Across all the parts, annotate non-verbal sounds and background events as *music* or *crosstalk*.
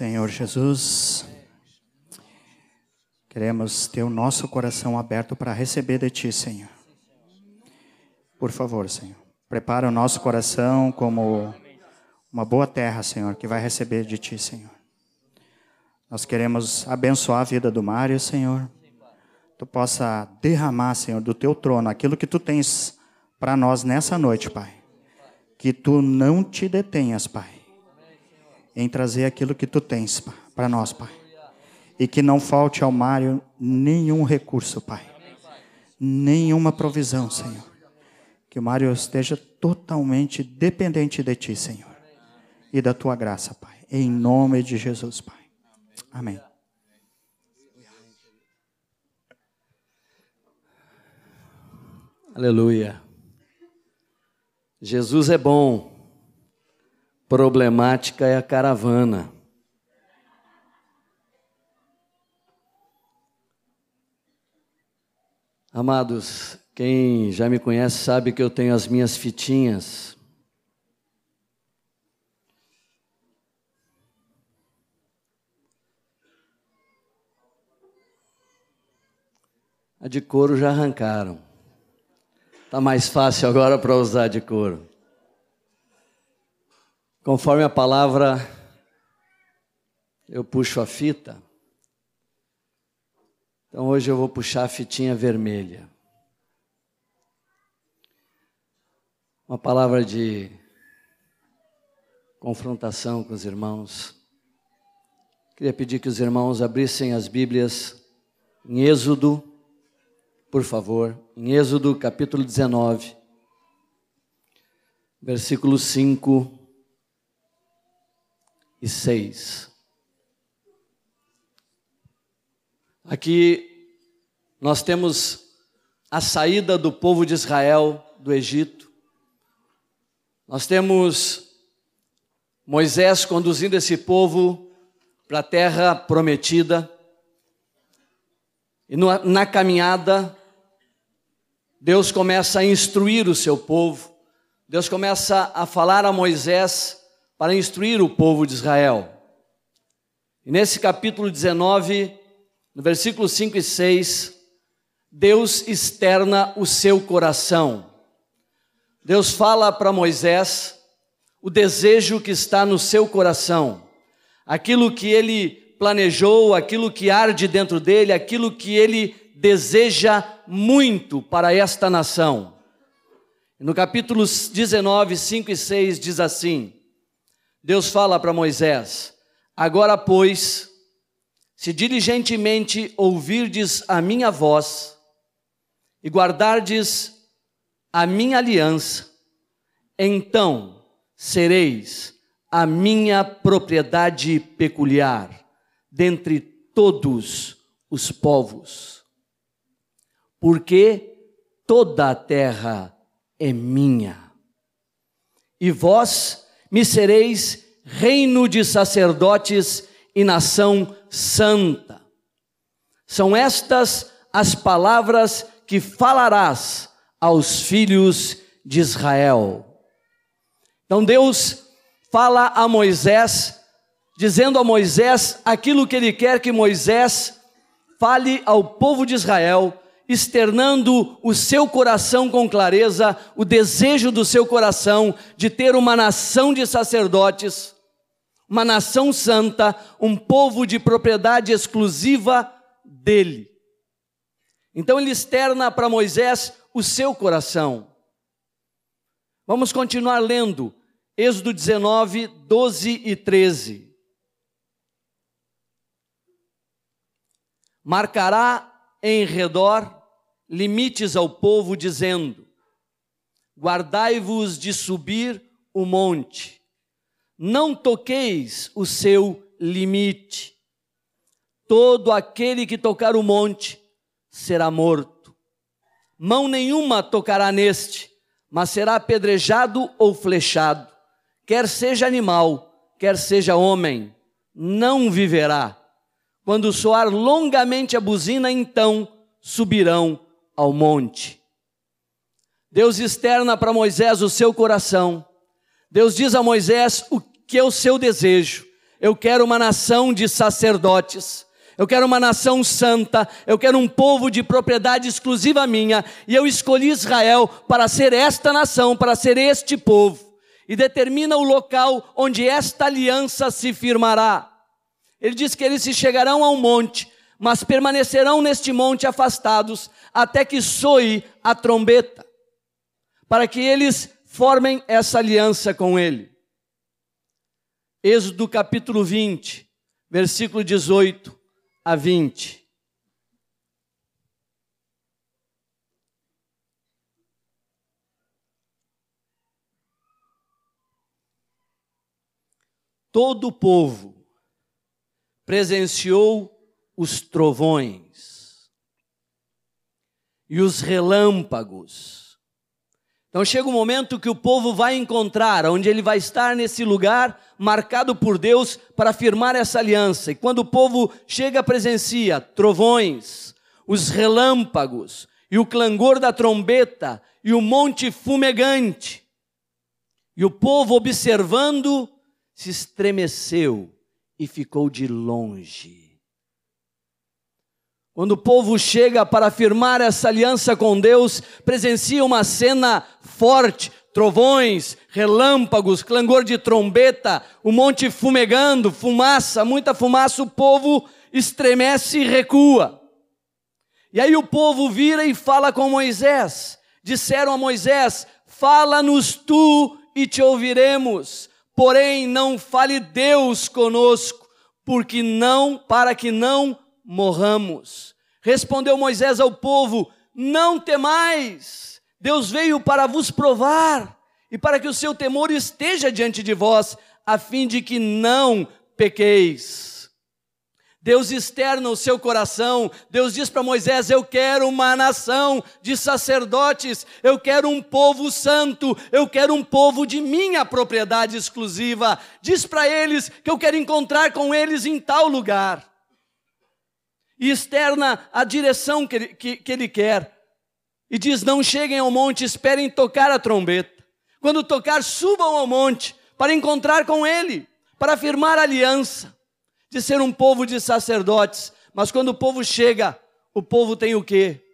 Senhor Jesus. Queremos ter o nosso coração aberto para receber de Ti, Senhor. Por favor, Senhor. Prepara o nosso coração como uma boa terra, Senhor, que vai receber de Ti, Senhor. Nós queremos abençoar a vida do Mário, Senhor. Tu possa derramar, Senhor, do Teu trono aquilo que Tu tens para nós nessa noite, Pai. Que Tu não te detenhas, Pai, em trazer aquilo que Tu tens para nós, Pai e que não falte ao Mário nenhum recurso, Pai. Nenhuma provisão, Senhor. Que o Mário esteja totalmente dependente de Ti, Senhor. E da Tua graça, Pai. Em nome de Jesus, Pai. Amém. Aleluia. Jesus é bom. Problemática é a caravana. Amados, quem já me conhece sabe que eu tenho as minhas fitinhas. A de couro já arrancaram. Tá mais fácil agora para usar de couro. Conforme a palavra, eu puxo a fita. Então hoje eu vou puxar a fitinha vermelha. Uma palavra de confrontação com os irmãos. Queria pedir que os irmãos abrissem as Bíblias em Êxodo, por favor, em Êxodo capítulo 19, versículos 5 e 6. Aqui nós temos a saída do povo de Israel do Egito. Nós temos Moisés conduzindo esse povo para a terra prometida. E na caminhada, Deus começa a instruir o seu povo. Deus começa a falar a Moisés para instruir o povo de Israel. E nesse capítulo 19, no versículo 5 e 6, Deus externa o seu coração. Deus fala para Moisés o desejo que está no seu coração, aquilo que ele planejou, aquilo que arde dentro dele, aquilo que ele deseja muito para esta nação. No capítulo 19, 5 e 6 diz assim: Deus fala para Moisés: Agora, pois, se diligentemente ouvirdes a minha voz e guardardes a minha aliança, então sereis a minha propriedade peculiar dentre todos os povos, porque toda a terra é minha. E vós me sereis reino de sacerdotes e nação santa. São estas as palavras que falarás aos filhos de Israel. Então Deus fala a Moisés, dizendo a Moisés aquilo que ele quer que Moisés fale ao povo de Israel, externando o seu coração com clareza, o desejo do seu coração de ter uma nação de sacerdotes uma nação santa, um povo de propriedade exclusiva dele. Então ele externa para Moisés o seu coração. Vamos continuar lendo Êxodo 19, 12 e 13. Marcará em redor limites ao povo, dizendo: Guardai-vos de subir o monte não toqueis o seu limite. Todo aquele que tocar o monte será morto. Mão nenhuma tocará neste, mas será apedrejado ou flechado. Quer seja animal, quer seja homem, não viverá. Quando soar longamente a buzina, então subirão ao monte. Deus externa para Moisés o seu coração. Deus diz a Moisés o que é o seu desejo. Eu quero uma nação de sacerdotes. Eu quero uma nação santa, eu quero um povo de propriedade exclusiva minha, e eu escolhi Israel para ser esta nação, para ser este povo. E determina o local onde esta aliança se firmará. Ele diz que eles se chegarão a um monte, mas permanecerão neste monte afastados, até que soe a trombeta, para que eles formem essa aliança com ele. Êxodo capítulo 20, versículo 18 a 20. Todo o povo presenciou os trovões e os relâmpagos. Então chega o um momento que o povo vai encontrar, onde ele vai estar nesse lugar marcado por Deus para firmar essa aliança. E quando o povo chega, presencia trovões, os relâmpagos e o clangor da trombeta e o monte fumegante. E o povo, observando, se estremeceu e ficou de longe. Quando o povo chega para firmar essa aliança com Deus, presencia uma cena forte, trovões, relâmpagos, clangor de trombeta, o monte fumegando, fumaça, muita fumaça, o povo estremece e recua. E aí o povo vira e fala com Moisés. Disseram a Moisés: Fala-nos tu e te ouviremos. Porém, não fale Deus conosco, porque não, para que não morramos. Respondeu Moisés ao povo: Não temais Deus veio para vos provar e para que o seu temor esteja diante de vós, a fim de que não pequeis. Deus externa o seu coração. Deus diz para Moisés: Eu quero uma nação de sacerdotes, eu quero um povo santo, eu quero um povo de minha propriedade exclusiva. Diz para eles que eu quero encontrar com eles em tal lugar. E externa a direção que ele, que, que ele quer e diz: Não cheguem ao monte, esperem tocar a trombeta. Quando tocar, subam ao monte para encontrar com ele, para firmar aliança, de ser um povo de sacerdotes. Mas quando o povo chega, o povo tem o quê?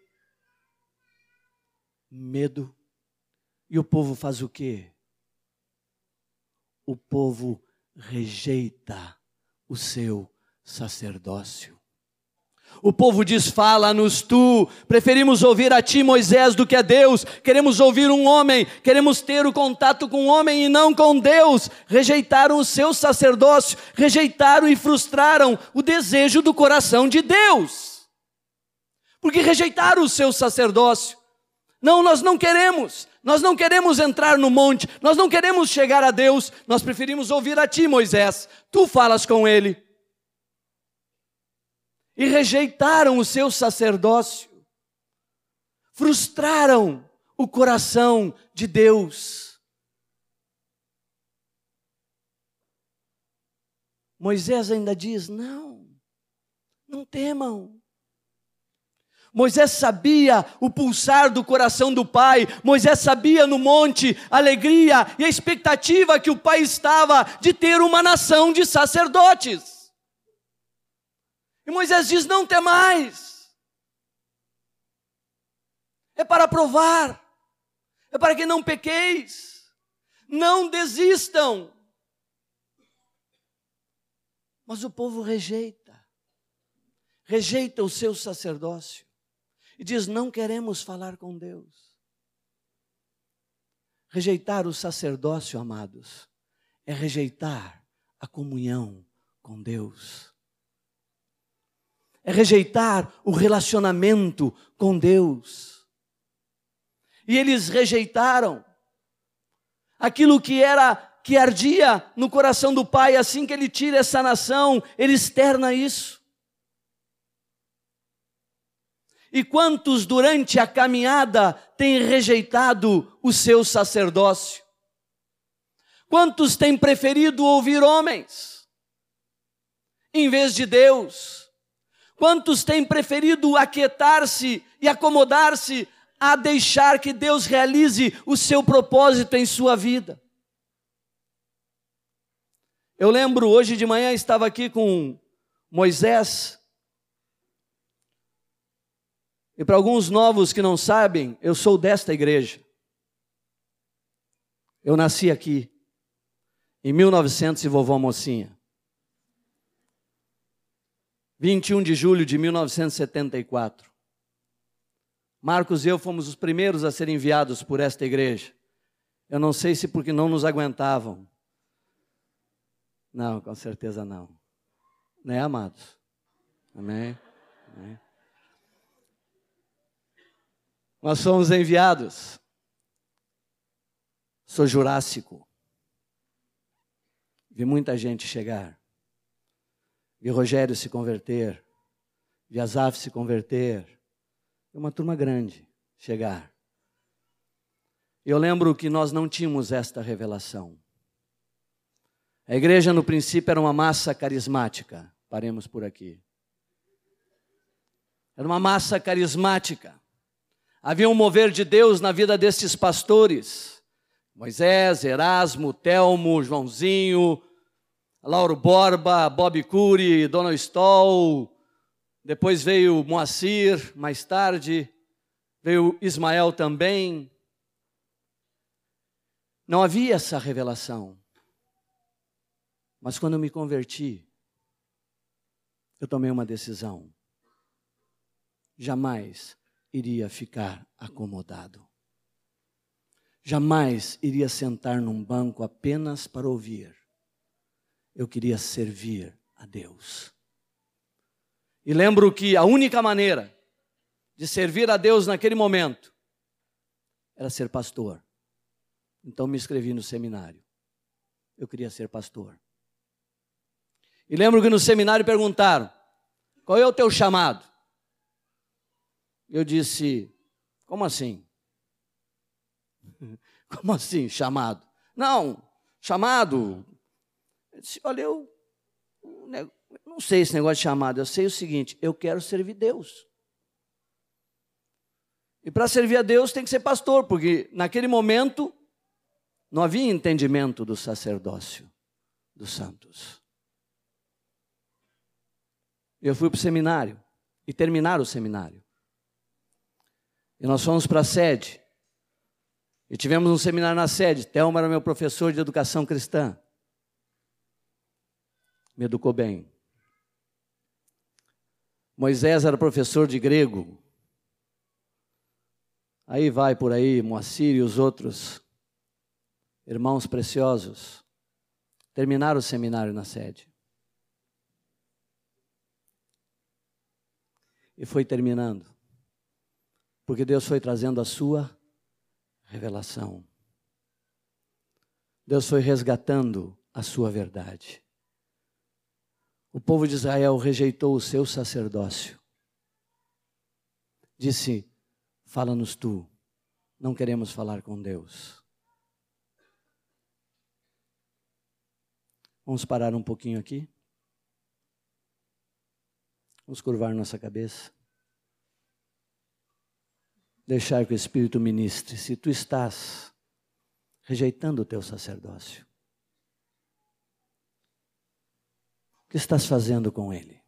Medo. E o povo faz o quê? O povo rejeita o seu sacerdócio. O povo diz: Fala-nos tu. Preferimos ouvir a ti, Moisés, do que a Deus. Queremos ouvir um homem, queremos ter o contato com o homem e não com Deus. Rejeitaram o seu sacerdócio, rejeitaram e frustraram o desejo do coração de Deus. Porque rejeitaram o seu sacerdócio. Não, nós não queremos. Nós não queremos entrar no monte, nós não queremos chegar a Deus, nós preferimos ouvir a ti, Moisés. Tu falas com ele e rejeitaram o seu sacerdócio, frustraram o coração de Deus. Moisés ainda diz: não, não temam. Moisés sabia o pulsar do coração do pai, Moisés sabia no monte a alegria e a expectativa que o pai estava de ter uma nação de sacerdotes. E Moisés diz: Não temais. É para provar, é para que não pequeis, não desistam. Mas o povo rejeita, rejeita o seu sacerdócio e diz: Não queremos falar com Deus. Rejeitar o sacerdócio, amados, é rejeitar a comunhão com Deus é rejeitar o relacionamento com Deus. E eles rejeitaram aquilo que era que ardia no coração do pai, assim que ele tira essa nação, ele externa isso. E quantos durante a caminhada têm rejeitado o seu sacerdócio? Quantos têm preferido ouvir homens em vez de Deus? Quantos têm preferido aquietar-se e acomodar-se a deixar que Deus realize o seu propósito em sua vida? Eu lembro, hoje de manhã estava aqui com Moisés. E para alguns novos que não sabem, eu sou desta igreja. Eu nasci aqui, em 1900 e vovó mocinha. 21 de julho de 1974. Marcos e eu fomos os primeiros a serem enviados por esta igreja. Eu não sei se porque não nos aguentavam. Não, com certeza não. Né, amados? Amém? Amém. Nós somos enviados. Sou jurássico. Vi muita gente chegar. Vi Rogério se converter. Vi Azaf se converter uma turma grande chegar. Eu lembro que nós não tínhamos esta revelação. A igreja, no princípio, era uma massa carismática. Paremos por aqui. Era uma massa carismática. Havia um mover de Deus na vida destes pastores. Moisés, Erasmo, Telmo, Joãozinho, Lauro Borba, Bob Cury, Donald Stoll, depois veio Moacir, mais tarde, veio Ismael também. Não havia essa revelação. Mas quando eu me converti, eu tomei uma decisão. Jamais iria ficar acomodado. Jamais iria sentar num banco apenas para ouvir. Eu queria servir a Deus. E lembro que a única maneira de servir a Deus naquele momento era ser pastor. Então me inscrevi no seminário. Eu queria ser pastor. E lembro que no seminário perguntaram: qual é o teu chamado? Eu disse: como assim? *laughs* Como assim, chamado? Não, chamado. Eu disse: olha, eu, não sei esse negócio de chamado, eu sei o seguinte: eu quero servir Deus. E para servir a Deus tem que ser pastor, porque naquele momento não havia entendimento do sacerdócio dos santos. Eu fui para o seminário e terminar o seminário. E nós fomos para a sede. E tivemos um seminário na sede. Thelma era meu professor de educação cristã. Me educou bem. Moisés era professor de grego. Aí vai por aí Moacir e os outros irmãos preciosos terminaram o seminário na sede. E foi terminando. Porque Deus foi trazendo a sua revelação. Deus foi resgatando a sua verdade. O povo de Israel rejeitou o seu sacerdócio. Disse: Fala-nos tu, não queremos falar com Deus. Vamos parar um pouquinho aqui. Vamos curvar nossa cabeça. Deixar que o Espírito ministre. Se tu estás rejeitando o teu sacerdócio, O que estás fazendo com ele?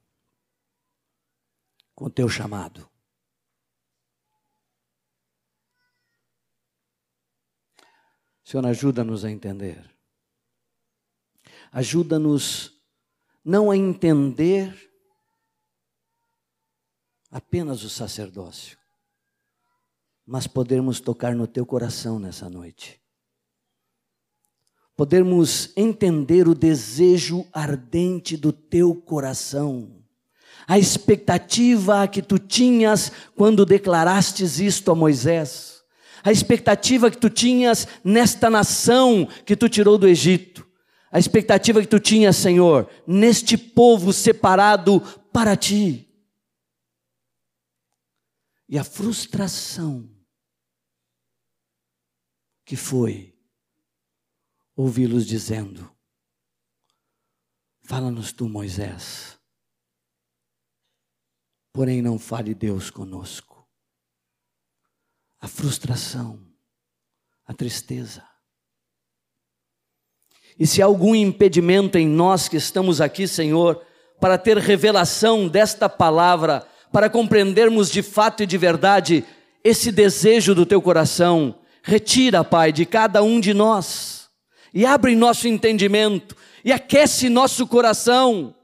Com o teu chamado? Senhor, ajuda-nos a entender. Ajuda-nos não a entender apenas o sacerdócio, mas podermos tocar no teu coração nessa noite podermos entender o desejo ardente do teu coração, a expectativa que tu tinhas quando declarastes isto a Moisés, a expectativa que tu tinhas nesta nação que tu tirou do Egito, a expectativa que tu tinhas, Senhor, neste povo separado para ti. E a frustração que foi ouvi-los dizendo: Fala-nos tu, Moisés. Porém, não fale Deus conosco. A frustração, a tristeza. E se há algum impedimento em nós que estamos aqui, Senhor, para ter revelação desta palavra, para compreendermos de fato e de verdade esse desejo do teu coração, retira, Pai, de cada um de nós e abre nosso entendimento e aquece nosso coração.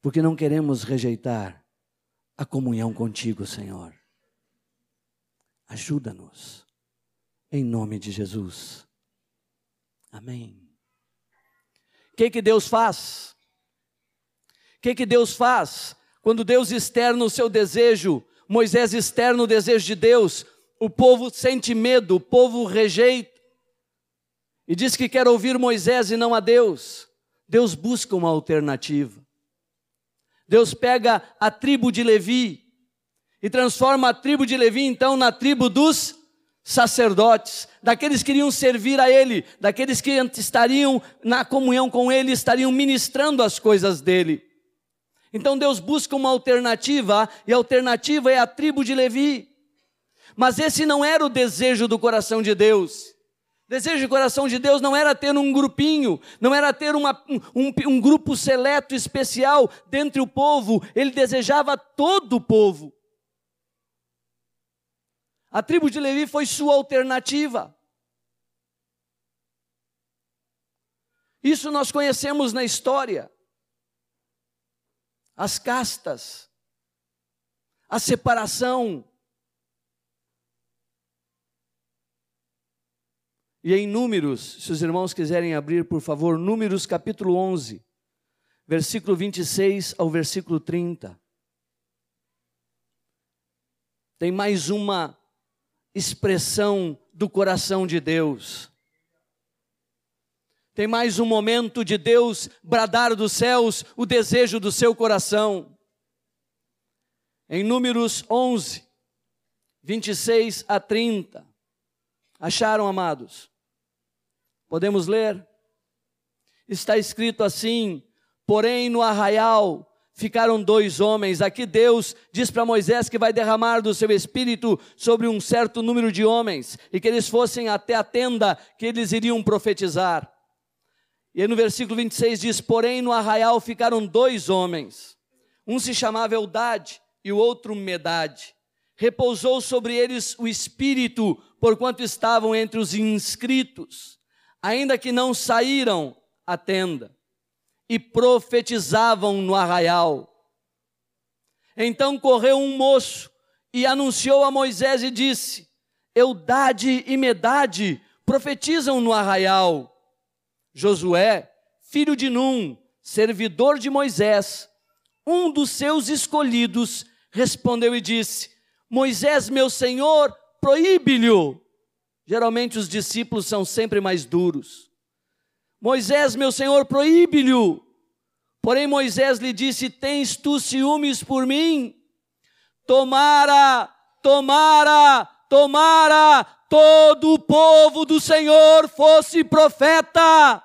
Porque não queremos rejeitar a comunhão contigo, Senhor. Ajuda-nos, em nome de Jesus. Amém. O que, que Deus faz? O que, que Deus faz? Quando Deus externa o seu desejo, Moisés externa o desejo de Deus, o povo sente medo, o povo rejeita. E diz que quer ouvir Moisés e não a Deus. Deus busca uma alternativa. Deus pega a tribo de Levi e transforma a tribo de Levi então na tribo dos sacerdotes, daqueles que iriam servir a Ele, daqueles que estariam na comunhão com Ele, estariam ministrando as coisas dele. Então Deus busca uma alternativa, e a alternativa é a tribo de Levi. Mas esse não era o desejo do coração de Deus. Desejo do coração de Deus não era ter um grupinho, não era ter uma, um, um grupo seleto especial dentre o povo, ele desejava todo o povo. A tribo de Levi foi sua alternativa. Isso nós conhecemos na história. As castas, a separação. E em Números, se os irmãos quiserem abrir, por favor, Números capítulo 11, versículo 26 ao versículo 30. Tem mais uma expressão do coração de Deus. Tem mais um momento de Deus bradar dos céus o desejo do seu coração. Em Números 11, 26 a 30. Acharam, amados? Podemos ler? Está escrito assim: Porém, no arraial ficaram dois homens. Aqui Deus diz para Moisés que vai derramar do seu espírito sobre um certo número de homens e que eles fossem até a tenda que eles iriam profetizar. E aí no versículo 26 diz: Porém, no arraial ficaram dois homens. Um se chamava Eldade e o outro Medade. Repousou sobre eles o espírito, porquanto estavam entre os inscritos, ainda que não saíram à tenda e profetizavam no arraial. Então correu um moço e anunciou a Moisés e disse: Eudade e Medade profetizam no arraial. Josué, filho de Num, servidor de Moisés, um dos seus escolhidos, respondeu e disse: Moisés, meu senhor, proíbe-lhe. Geralmente os discípulos são sempre mais duros. Moisés, meu senhor, proíbe-lhe. Porém, Moisés lhe disse: Tens tu ciúmes por mim? Tomara, tomara, tomara todo o povo do Senhor fosse profeta,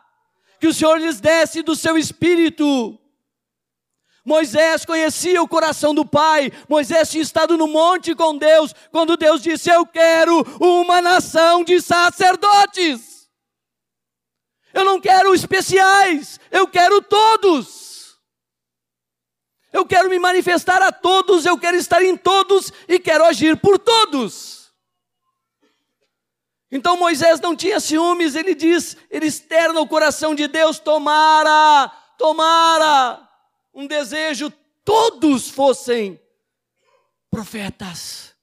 que o Senhor lhes desse do seu espírito. Moisés conhecia o coração do Pai, Moisés tinha estado no monte com Deus, quando Deus disse: Eu quero uma nação de sacerdotes. Eu não quero especiais, eu quero todos. Eu quero me manifestar a todos, eu quero estar em todos e quero agir por todos. Então Moisés não tinha ciúmes, ele diz, ele externa o coração de Deus, tomara, tomara, um desejo, todos fossem profetas,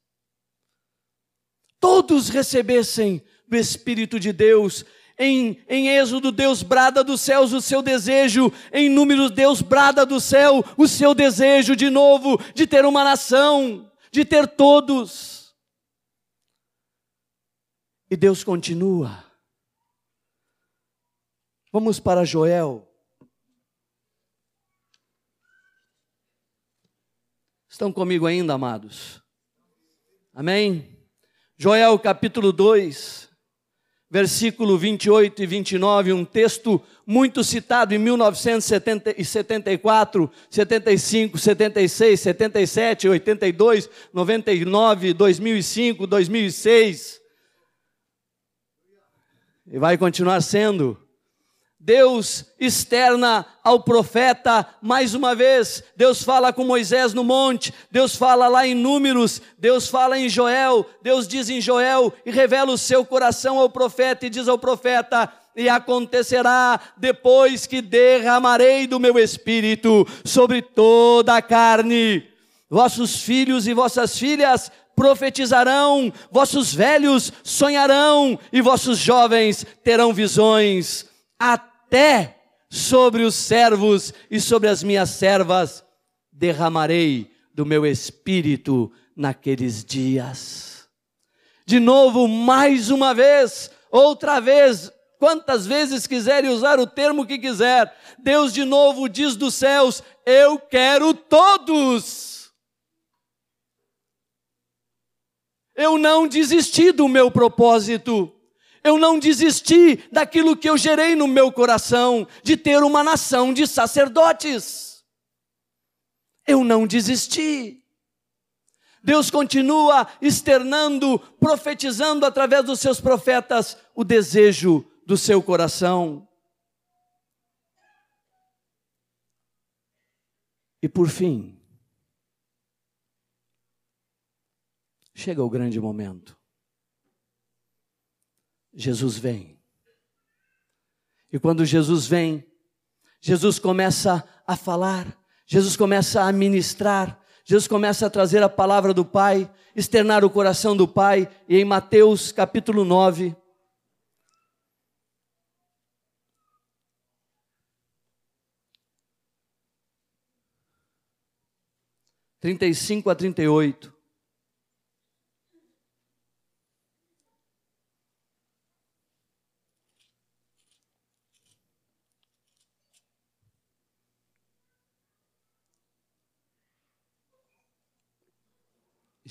todos recebessem o Espírito de Deus em, em Êxodo, Deus brada dos céus o seu desejo. Em Números, Deus brada do céu o seu desejo de novo, de ter uma nação, de ter todos. E Deus continua. Vamos para Joel. Estão comigo ainda, amados? Amém? Joel capítulo 2 versículo 28 e 29, um texto muito citado em 1974, 75, 76, 77, 82, 99, 2005, 2006. e vai continuar sendo. Deus externa ao profeta mais uma vez. Deus fala com Moisés no monte, Deus fala lá em Números, Deus fala em Joel, Deus diz em Joel e revela o seu coração ao profeta e diz ao profeta: e acontecerá depois que derramarei do meu espírito sobre toda a carne. Vossos filhos e vossas filhas profetizarão, vossos velhos sonharão e vossos jovens terão visões. Até sobre os servos e sobre as minhas servas derramarei do meu espírito naqueles dias. De novo, mais uma vez, outra vez, quantas vezes quiser usar o termo que quiser, Deus de novo diz dos céus: Eu quero todos. Eu não desisti do meu propósito. Eu não desisti daquilo que eu gerei no meu coração, de ter uma nação de sacerdotes. Eu não desisti. Deus continua externando, profetizando através dos seus profetas o desejo do seu coração. E por fim, chega o grande momento. Jesus vem. E quando Jesus vem, Jesus começa a falar, Jesus começa a ministrar, Jesus começa a trazer a palavra do Pai, externar o coração do Pai, e em Mateus capítulo 9, trinta e cinco a trinta e oito.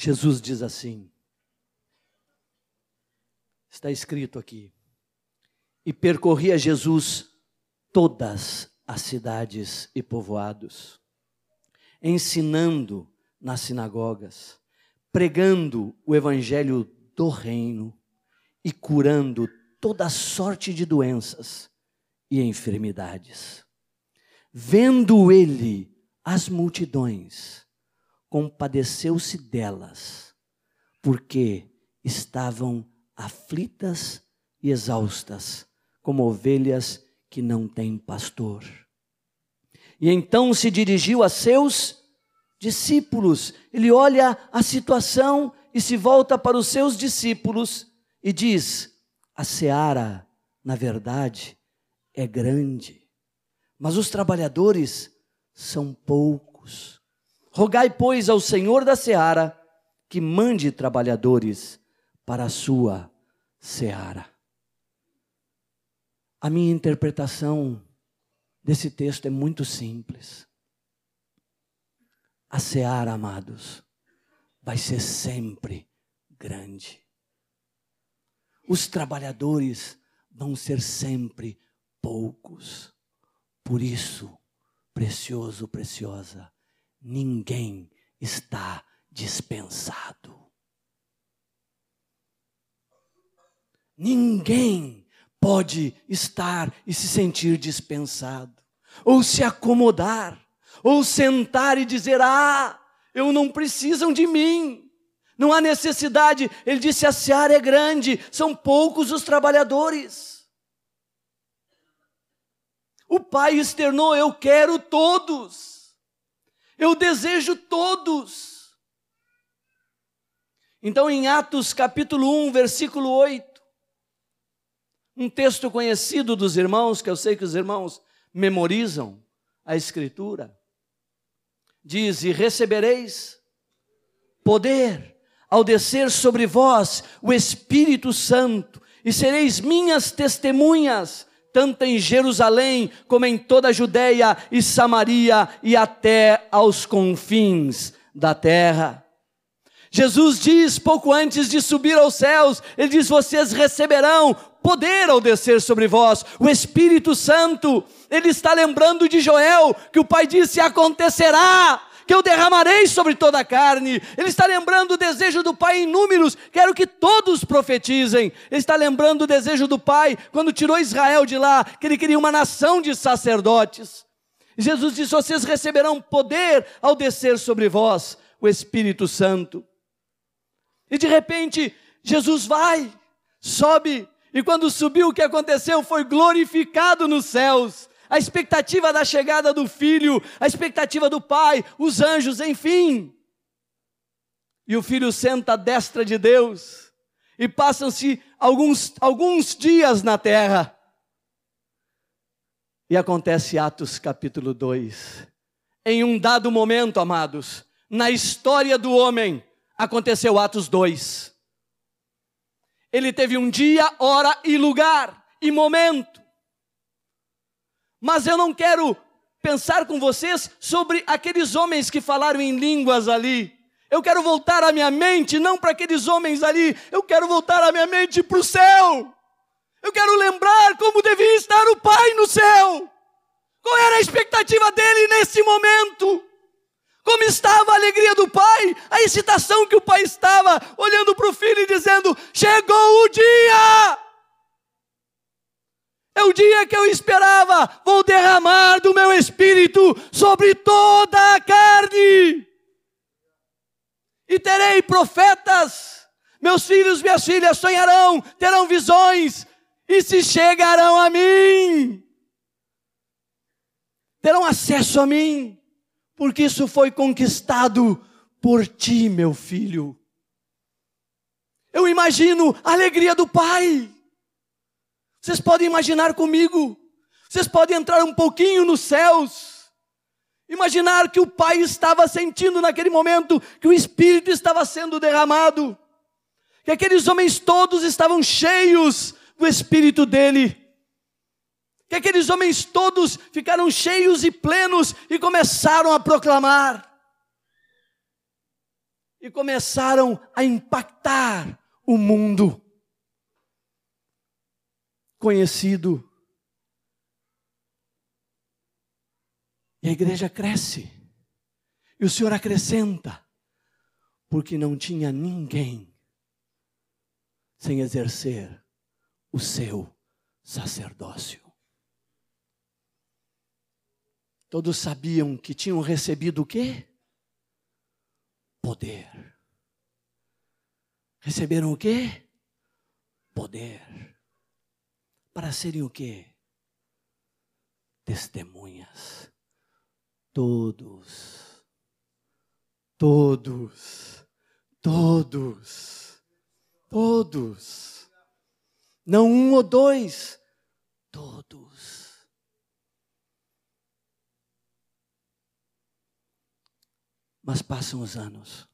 Jesus diz assim: está escrito aqui, e percorria Jesus todas as cidades e povoados, ensinando nas sinagogas, pregando o evangelho do reino e curando toda sorte de doenças e enfermidades. Vendo ele as multidões, compadeceu-se delas, porque estavam aflitas e exaustas, como ovelhas que não têm pastor. E então se dirigiu a seus discípulos. Ele olha a situação e se volta para os seus discípulos e diz: A seara, na verdade, é grande, mas os trabalhadores são poucos. Rogai, pois, ao Senhor da seara que mande trabalhadores para a sua seara. A minha interpretação desse texto é muito simples. A seara, amados, vai ser sempre grande. Os trabalhadores vão ser sempre poucos. Por isso, precioso, preciosa, ninguém está dispensado. Ninguém pode estar e se sentir dispensado, ou se acomodar, ou sentar e dizer: Ah, eu não precisam de mim, não há necessidade. Ele disse: A seara é grande, são poucos os trabalhadores. O pai externou: Eu quero todos. Eu desejo todos. Então, em Atos capítulo 1, versículo 8, um texto conhecido dos irmãos, que eu sei que os irmãos memorizam a Escritura, diz: E recebereis poder ao descer sobre vós o Espírito Santo, e sereis minhas testemunhas tanto em Jerusalém como em toda a Judéia e Samaria e até aos confins da terra. Jesus diz, pouco antes de subir aos céus, ele diz: Vocês receberão poder ao descer sobre vós, o Espírito Santo. Ele está lembrando de Joel, que o pai disse: Acontecerá que eu derramarei sobre toda a carne. Ele está lembrando o desejo do Pai em números, quero que todos profetizem. Ele está lembrando o desejo do Pai quando tirou Israel de lá, que ele queria uma nação de sacerdotes. Jesus disse: Vocês receberão poder ao descer sobre vós o Espírito Santo. E de repente, Jesus vai, sobe, e quando subiu, o que aconteceu foi glorificado nos céus. A expectativa da chegada do filho, a expectativa do pai, os anjos, enfim. E o filho senta à destra de Deus, e passam-se alguns, alguns dias na terra. E acontece Atos capítulo 2. Em um dado momento, amados, na história do homem, aconteceu Atos 2. Ele teve um dia, hora e lugar e momento. Mas eu não quero pensar com vocês sobre aqueles homens que falaram em línguas ali. Eu quero voltar a minha mente não para aqueles homens ali, eu quero voltar a minha mente para o céu. Eu quero lembrar como devia estar o Pai no céu. Qual era a expectativa dele nesse momento? Como estava a alegria do pai, a excitação que o pai estava, olhando para o filho e dizendo: Chegou o dia! É o dia que eu esperava, vou derramar do meu espírito sobre toda a carne, e terei profetas, meus filhos, minhas filhas sonharão, terão visões, e se chegarão a mim, terão acesso a mim porque isso foi conquistado por ti, meu filho. Eu imagino a alegria do pai. Vocês podem imaginar comigo. Vocês podem entrar um pouquinho nos céus. Imaginar que o pai estava sentindo naquele momento que o espírito estava sendo derramado. Que aqueles homens todos estavam cheios do espírito dele que aqueles homens todos ficaram cheios e plenos e começaram a proclamar. E começaram a impactar o mundo conhecido. E a igreja cresce. E o Senhor acrescenta, porque não tinha ninguém sem exercer o seu sacerdócio. Todos sabiam que tinham recebido o quê? Poder. Receberam o quê? Poder. Para serem o quê? Testemunhas. Todos. Todos. Todos. Todos. Não um ou dois. Todos. Mas passam os anos.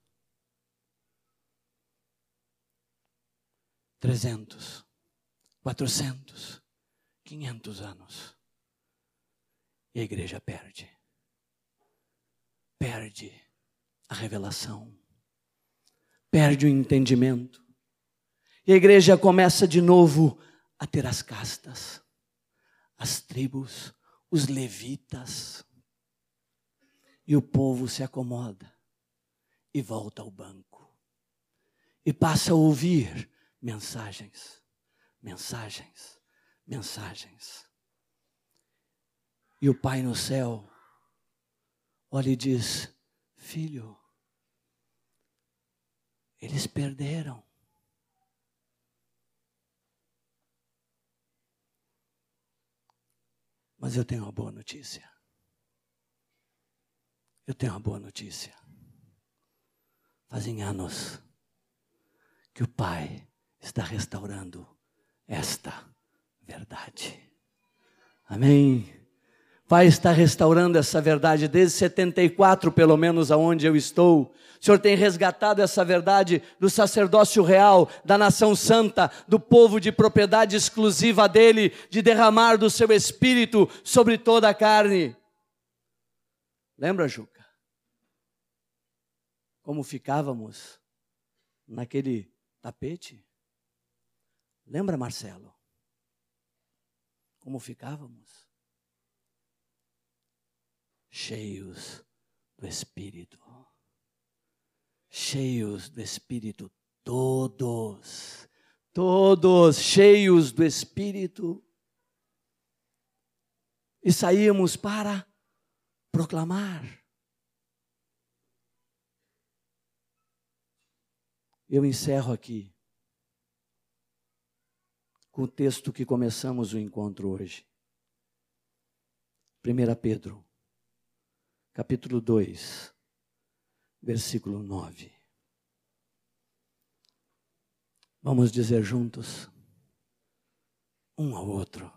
300, 400, 500 anos. E a igreja perde. Perde a revelação. Perde o entendimento. E a igreja começa de novo a ter as castas, as tribos, os levitas, e o povo se acomoda e volta ao banco. E passa a ouvir mensagens, mensagens, mensagens. E o Pai no céu olha e diz: Filho, eles perderam. Mas eu tenho uma boa notícia. Eu tenho uma boa notícia. Fazem anos que o Pai está restaurando esta verdade. Amém. Pai está restaurando essa verdade desde 74, pelo menos aonde eu estou. O Senhor tem resgatado essa verdade do sacerdócio real, da nação santa, do povo de propriedade exclusiva dele, de derramar do seu espírito sobre toda a carne. Lembra, Juca? como ficávamos naquele tapete? Lembra, Marcelo? Como ficávamos? Cheios do Espírito. Cheios do Espírito, todos, todos cheios do Espírito. E saímos para proclamar. Eu encerro aqui com o texto que começamos o encontro hoje. 1 Pedro, capítulo 2, versículo 9. Vamos dizer juntos, um ao outro.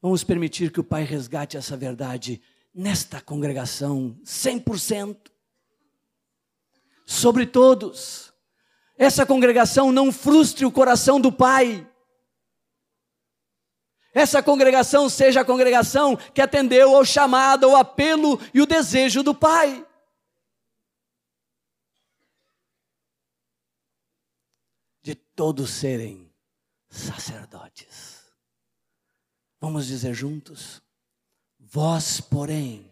Vamos permitir que o Pai resgate essa verdade nesta congregação, 100%. Sobre todos. Essa congregação não frustre o coração do Pai essa congregação seja a congregação que atendeu ao chamado, ao apelo e o desejo do Pai. De todos serem sacerdotes. Vamos dizer juntos? Vós, porém,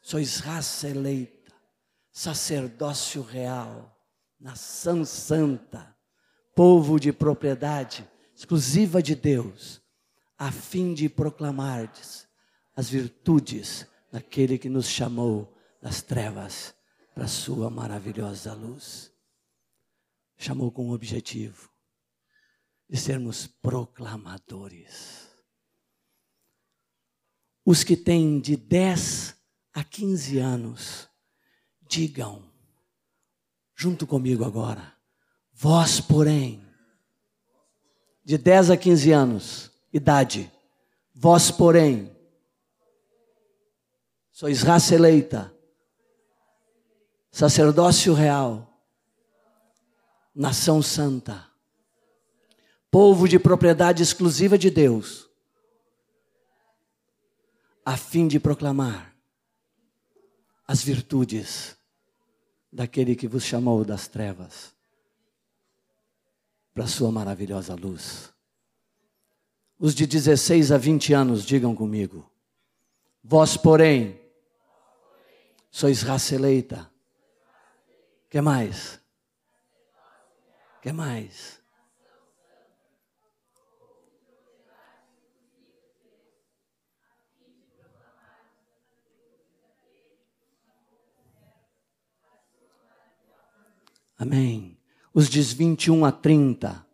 sois raça eleita, sacerdócio real, nação santa, povo de propriedade exclusiva de Deus a fim de proclamardes as virtudes daquele que nos chamou das trevas para a sua maravilhosa luz. Chamou com o objetivo de sermos proclamadores. Os que têm de 10 a 15 anos, digam, junto comigo agora, vós, porém, de 10 a 15 anos, idade. Vós, porém, sois raça eleita, sacerdócio real, nação santa, povo de propriedade exclusiva de Deus, a fim de proclamar as virtudes daquele que vos chamou das trevas para a sua maravilhosa luz. Os de 16 a 20 anos, digam comigo. Vós, porém, sois raça eleita. Quer mais? Quer mais? Amém. Os de 21 a 30.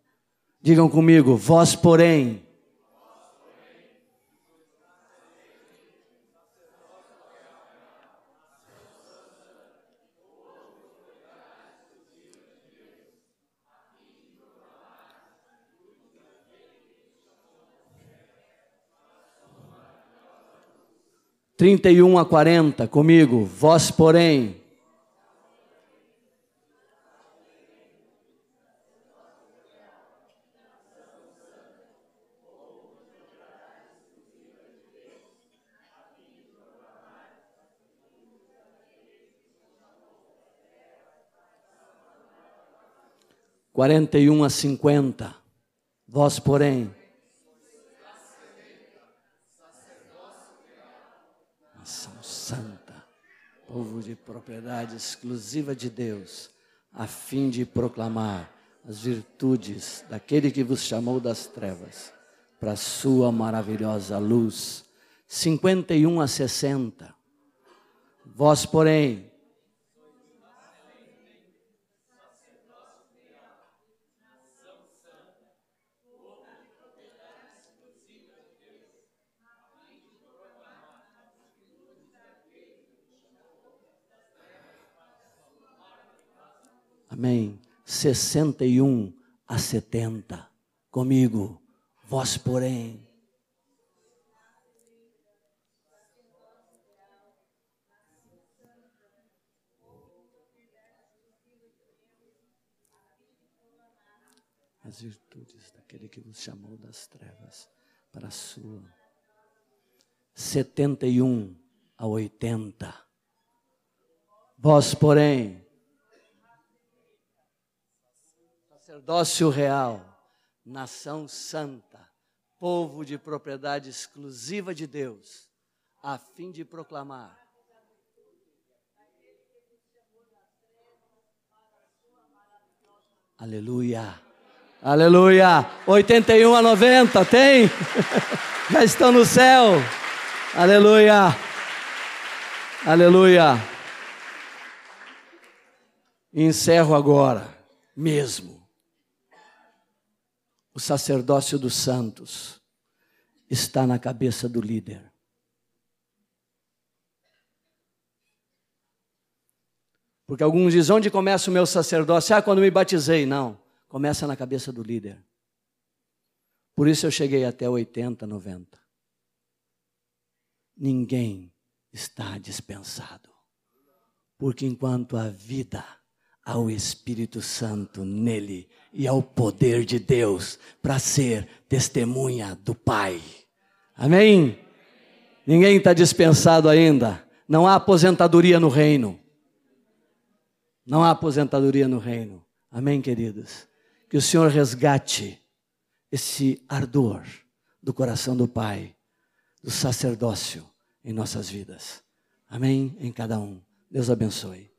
Digam comigo, vós, porém, trinta e um a quarenta comigo, vós porém. Quarenta e um a cinquenta, vós porém. Povo de propriedade exclusiva de Deus, a fim de proclamar as virtudes daquele que vos chamou das trevas para a sua maravilhosa luz. 51 a 60. Vós, porém, Amém. 61 a 70. Comigo. Vós, porém. As virtudes daquele que vos chamou das trevas para a sua. 71 a 80. Vós, porém, sacerdócio real, nação santa, povo de propriedade exclusiva de Deus, a fim de proclamar Aleluia. Aleluia. 81 a 90, tem? *laughs* Já estão no céu. Aleluia. Aleluia. Encerro agora, mesmo, o sacerdócio dos santos está na cabeça do líder. Porque alguns dizem: onde começa o meu sacerdócio? Ah, quando me batizei. Não, começa na cabeça do líder. Por isso eu cheguei até 80, 90. Ninguém está dispensado. Porque enquanto a vida ao Espírito Santo nele e ao poder de Deus para ser testemunha do Pai. Amém? Ninguém está dispensado ainda. Não há aposentadoria no reino. Não há aposentadoria no reino. Amém, queridos? Que o Senhor resgate esse ardor do coração do Pai, do sacerdócio em nossas vidas. Amém? Em cada um. Deus abençoe.